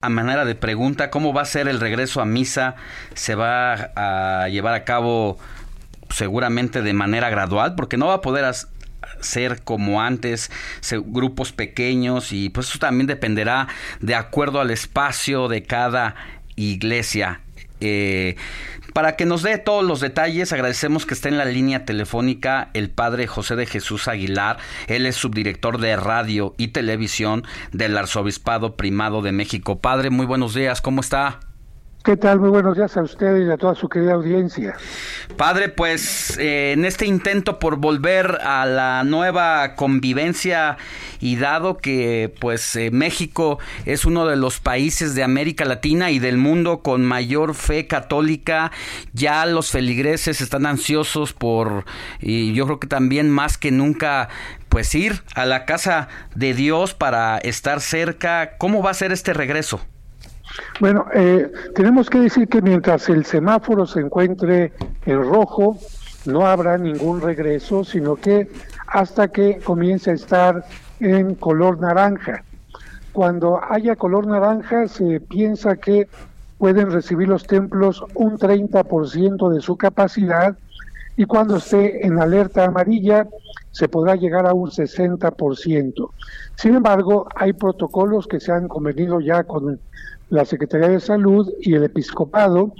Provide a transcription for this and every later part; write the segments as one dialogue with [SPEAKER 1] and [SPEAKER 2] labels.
[SPEAKER 1] A manera de pregunta, ¿cómo va a ser el regreso a misa? ¿Se va a llevar a cabo seguramente de manera gradual? Porque no va a poder ser como antes, grupos pequeños y pues eso también dependerá de acuerdo al espacio de cada iglesia. Eh, para que nos dé todos los detalles, agradecemos que esté en la línea telefónica el padre José de Jesús Aguilar. Él es subdirector de radio y televisión del Arzobispado Primado de México. Padre, muy buenos días, ¿cómo está?
[SPEAKER 2] ¿Qué tal? Muy buenos días a ustedes y a toda su querida audiencia.
[SPEAKER 1] Padre, pues eh, en este intento por volver a la nueva convivencia y dado que pues eh, México es uno de los países de América Latina y del mundo con mayor fe católica, ya los feligreses están ansiosos por, y yo creo que también más que nunca, pues ir a la casa de Dios para estar cerca. ¿Cómo va a ser este regreso?
[SPEAKER 2] Bueno, eh, tenemos que decir que mientras el semáforo se encuentre en rojo, no habrá ningún regreso, sino que hasta que comience a estar en color naranja. Cuando haya color naranja, se piensa que pueden recibir los templos un 30% de su capacidad y cuando esté en alerta amarilla se podrá llegar a un 60%. Sin embargo, hay protocolos que se han convenido ya con la Secretaría de Salud y el Episcopado,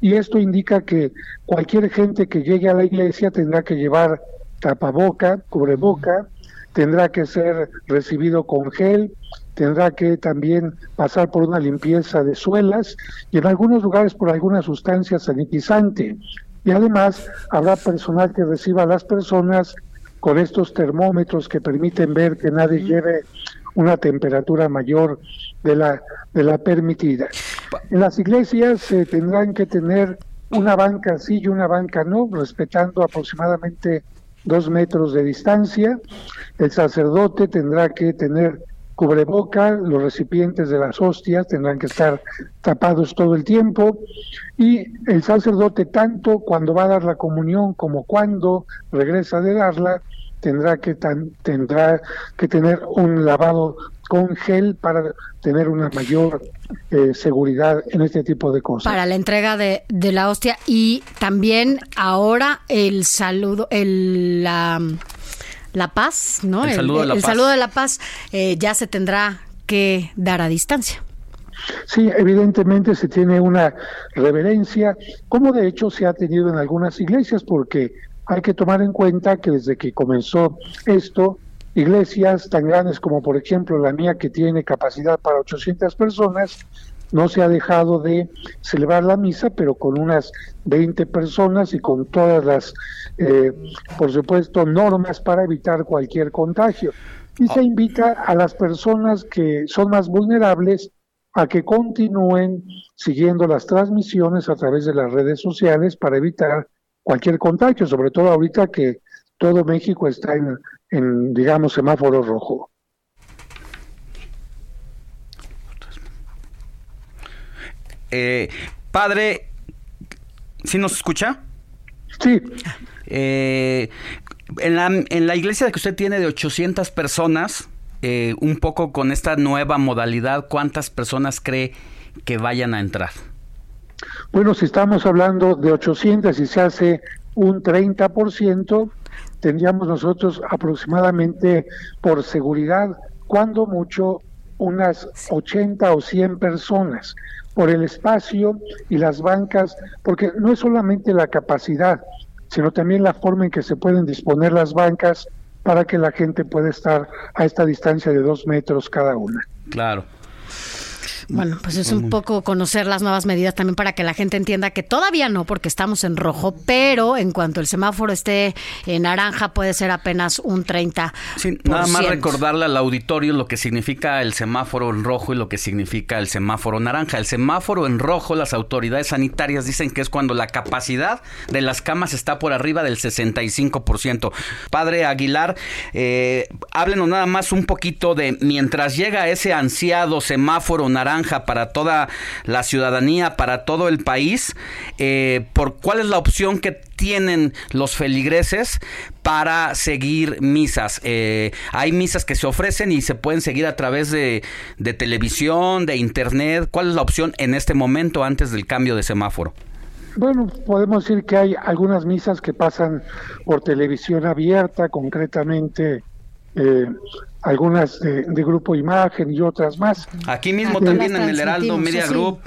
[SPEAKER 2] y esto indica que cualquier gente que llegue a la iglesia tendrá que llevar tapaboca, cubreboca, tendrá que ser recibido con gel, tendrá que también pasar por una limpieza de suelas y en algunos lugares por alguna sustancia sanitizante. Y además habrá personal que reciba a las personas con estos termómetros que permiten ver que nadie lleve una temperatura mayor de la, de la permitida. En las iglesias se tendrán que tener una banca sí y una banca no, respetando aproximadamente dos metros de distancia. El sacerdote tendrá que tener cubreboca, los recipientes de las hostias tendrán que estar tapados todo el tiempo y el sacerdote tanto cuando va a dar la comunión como cuando regresa de darla tendrá que tendrá que tener un lavado con gel para tener una mayor eh, seguridad en este tipo de cosas.
[SPEAKER 3] Para la entrega de, la hostia y también ahora el saludo, el la, la paz, ¿no?
[SPEAKER 1] El, saludo de la
[SPEAKER 3] el
[SPEAKER 1] paz,
[SPEAKER 3] saludo de la paz eh, ya se tendrá que dar a distancia.
[SPEAKER 2] Sí, evidentemente se tiene una reverencia, como de hecho se ha tenido en algunas iglesias, porque hay que tomar en cuenta que desde que comenzó esto, iglesias tan grandes como por ejemplo la mía que tiene capacidad para 800 personas, no se ha dejado de celebrar la misa, pero con unas 20 personas y con todas las, eh, por supuesto, normas para evitar cualquier contagio. Y se invita a las personas que son más vulnerables a que continúen siguiendo las transmisiones a través de las redes sociales para evitar cualquier contagio, sobre todo ahorita que todo México está en, digamos, semáforo rojo.
[SPEAKER 1] Eh, padre, ¿sí nos escucha?
[SPEAKER 2] Sí.
[SPEAKER 1] Eh, en, la, en la iglesia que usted tiene de 800 personas, eh, un poco con esta nueva modalidad, ¿cuántas personas cree que vayan a entrar?
[SPEAKER 2] Bueno, si estamos hablando de 800 y se hace un 30%, tendríamos nosotros aproximadamente por seguridad, cuando mucho, unas 80 o 100 personas por el espacio y las bancas, porque no es solamente la capacidad, sino también la forma en que se pueden disponer las bancas para que la gente pueda estar a esta distancia de dos metros cada una.
[SPEAKER 1] Claro.
[SPEAKER 3] Bueno, pues es un poco conocer las nuevas medidas también para que la gente entienda que todavía no, porque estamos en rojo, pero en cuanto el semáforo esté en naranja puede ser apenas un 30.
[SPEAKER 1] Sí, nada más recordarle al auditorio lo que significa el semáforo en rojo y lo que significa el semáforo naranja. El semáforo en rojo, las autoridades sanitarias dicen que es cuando la capacidad de las camas está por arriba del 65%. Padre Aguilar, eh, háblenos nada más un poquito de mientras llega ese ansiado semáforo naranja para toda la ciudadanía, para todo el país, eh, por cuál es la opción que tienen los feligreses para seguir misas. Eh, hay misas que se ofrecen y se pueden seguir a través de, televisión, de internet. ¿Cuál es la opción en este momento antes del cambio de semáforo?
[SPEAKER 2] Bueno, podemos decir que hay algunas misas que pasan por televisión abierta, concretamente eh, algunas de, Grupo Imagen y otras más.
[SPEAKER 1] Aquí mismo también en el Heraldo Media Group.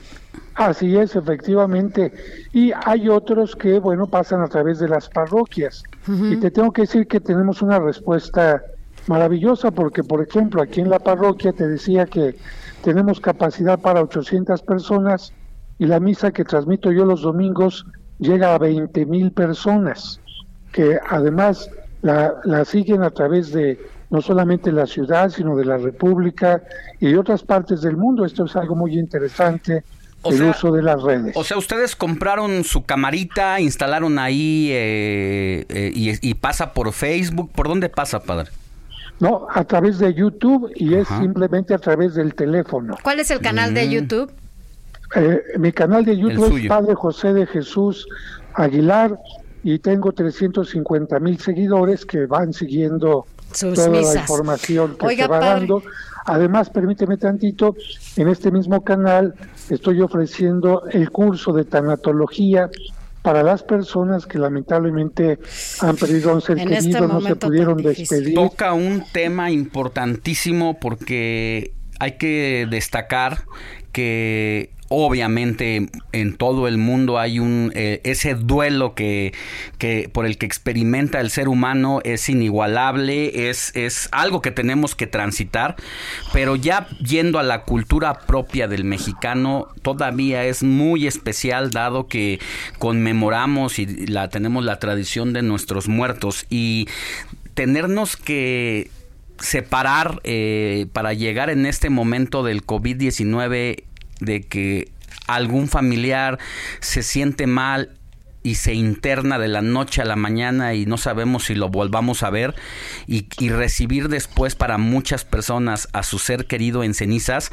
[SPEAKER 2] Así es, efectivamente. Y hay otros que, bueno, pasan a través de las parroquias. Y te tengo que decir que tenemos una respuesta maravillosa porque, por ejemplo, aquí en la parroquia te decía que tenemos capacidad para 800 personas y la misa que transmito yo los domingos llega a 20 mil personas, que además la, la siguen a través de no solamente la ciudad, sino de la República y de otras partes del mundo. Esto es algo muy interesante. el uso de las redes.
[SPEAKER 1] O sea, ustedes compraron su camarita, instalaron ahí eh, eh, y, pasa por Facebook. ¿Por dónde pasa, padre?
[SPEAKER 2] No, a través de YouTube y es simplemente a través del teléfono.
[SPEAKER 3] ¿Cuál es el canal de mm. YouTube?
[SPEAKER 2] Eh, mi canal de YouTube es Padre José de Jesús Aguilar y tengo 350 mil seguidores que van siguiendo toda la información que se va dando. Además, permíteme tantito, en este mismo canal estoy ofreciendo el curso de tanatología para las personas que lamentablemente han perdido a un ser este querido, no se pudieron despedir.
[SPEAKER 1] Toca un tema importantísimo porque hay que destacar que obviamente en todo el mundo hay un eh, ese duelo que, que, por el que experimenta el ser humano es inigualable es, es algo que tenemos que transitar pero ya yendo a la cultura propia del mexicano todavía es muy especial dado que conmemoramos y la tenemos la tradición de nuestros muertos. Y tenernos que separar eh, para llegar en este momento del COVID-19 de que algún familiar se siente mal y se interna de la noche a la mañana y no sabemos si lo volvamos a ver y, recibir después para muchas personas a su ser querido en cenizas,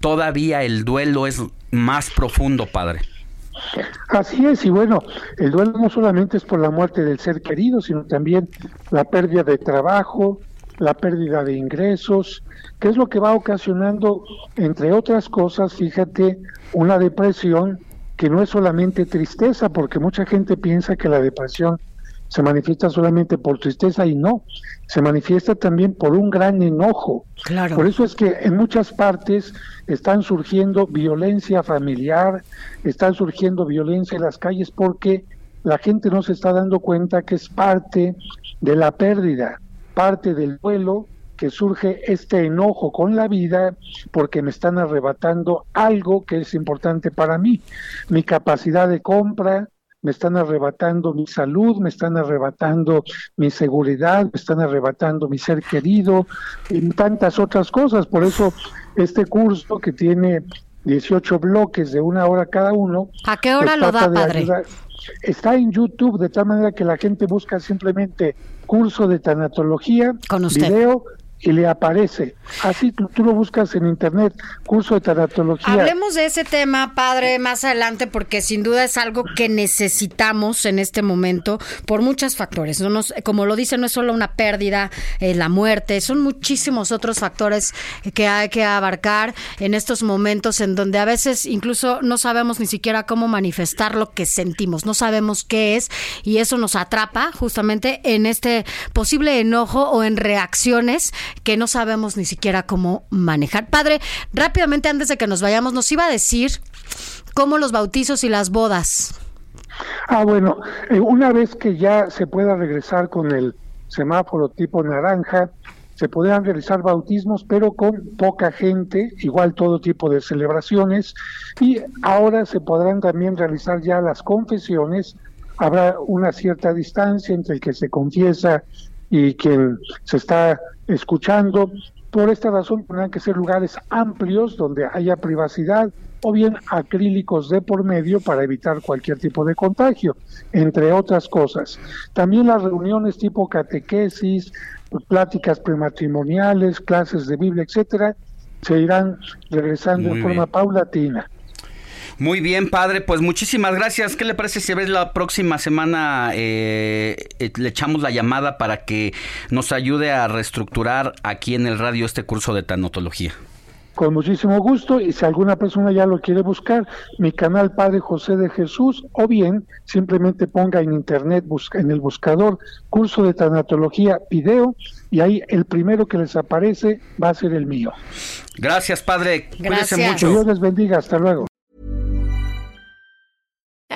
[SPEAKER 1] todavía el duelo es más profundo, padre.
[SPEAKER 2] Así es, y bueno, el duelo no solamente es por la muerte del ser querido, sino también la pérdida de trabajo, la pérdida de ingresos, que es lo que va ocasionando, entre otras cosas, fíjate, una depresión que no es solamente tristeza, porque mucha gente piensa que la depresión se manifiesta solamente por tristeza y no, se manifiesta también por un gran enojo. Claro. Por eso es que en muchas partes están surgiendo violencia familiar, están surgiendo violencia en las calles porque la gente no se está dando cuenta que es parte de la pérdida parte del duelo que surge este enojo con la vida porque me están arrebatando algo que es importante para mí, mi capacidad de compra, me están arrebatando mi salud, me están arrebatando mi seguridad, me están arrebatando mi ser querido y tantas otras cosas. Por eso este curso que tiene 18 bloques de una hora cada uno.
[SPEAKER 3] ¿A qué hora pues lo da, padre?
[SPEAKER 2] Está en YouTube de tal manera que la gente busca simplemente curso de tanatología, video y le aparece. Así tú, lo buscas en internet, curso de tanatología.
[SPEAKER 3] Hablemos de ese tema, padre, más adelante, porque sin duda es algo que necesitamos en este momento por muchos factores. No como lo dice, no es solo una pérdida, eh, la muerte, son muchísimos otros factores que hay que abarcar en estos momentos en donde a veces incluso no sabemos ni siquiera cómo manifestar lo que sentimos, no sabemos qué es y eso nos atrapa justamente en este posible enojo o en reacciones que no sabemos ni siquiera cómo manejar. Padre, rápidamente antes de que nos vayamos, nos iba a decir cómo los bautizos y las bodas.
[SPEAKER 2] Ah, bueno, eh, una vez que ya se pueda regresar con el semáforo tipo naranja, se podrán realizar bautismos, pero con poca gente, igual todo tipo de celebraciones, y ahora se podrán también realizar ya las confesiones, habrá una cierta distancia entre el que se confiesa y quien se está escuchando. Por esta razón tendrán que ser lugares amplios donde haya privacidad o bien acrílicos de por medio para evitar cualquier tipo de contagio, entre otras cosas. También las reuniones tipo catequesis, pláticas prematrimoniales, clases de Biblia, etcétera, se irán regresando en forma paulatina.
[SPEAKER 1] Muy bien, padre, pues muchísimas gracias. ¿Qué le parece si ves la próxima semana eh, eh, le echamos la llamada para que nos ayude a reestructurar aquí en el radio este curso de tanotología?
[SPEAKER 2] Con muchísimo gusto y si alguna persona ya lo quiere buscar, mi canal Padre José de Jesús o bien simplemente ponga en internet busca, en el buscador curso de tanatología video y ahí el primero que les aparece va a ser el mío.
[SPEAKER 1] Gracias, padre.
[SPEAKER 3] Gracias.
[SPEAKER 1] Cuídese mucho.
[SPEAKER 2] Dios les bendiga. Hasta luego.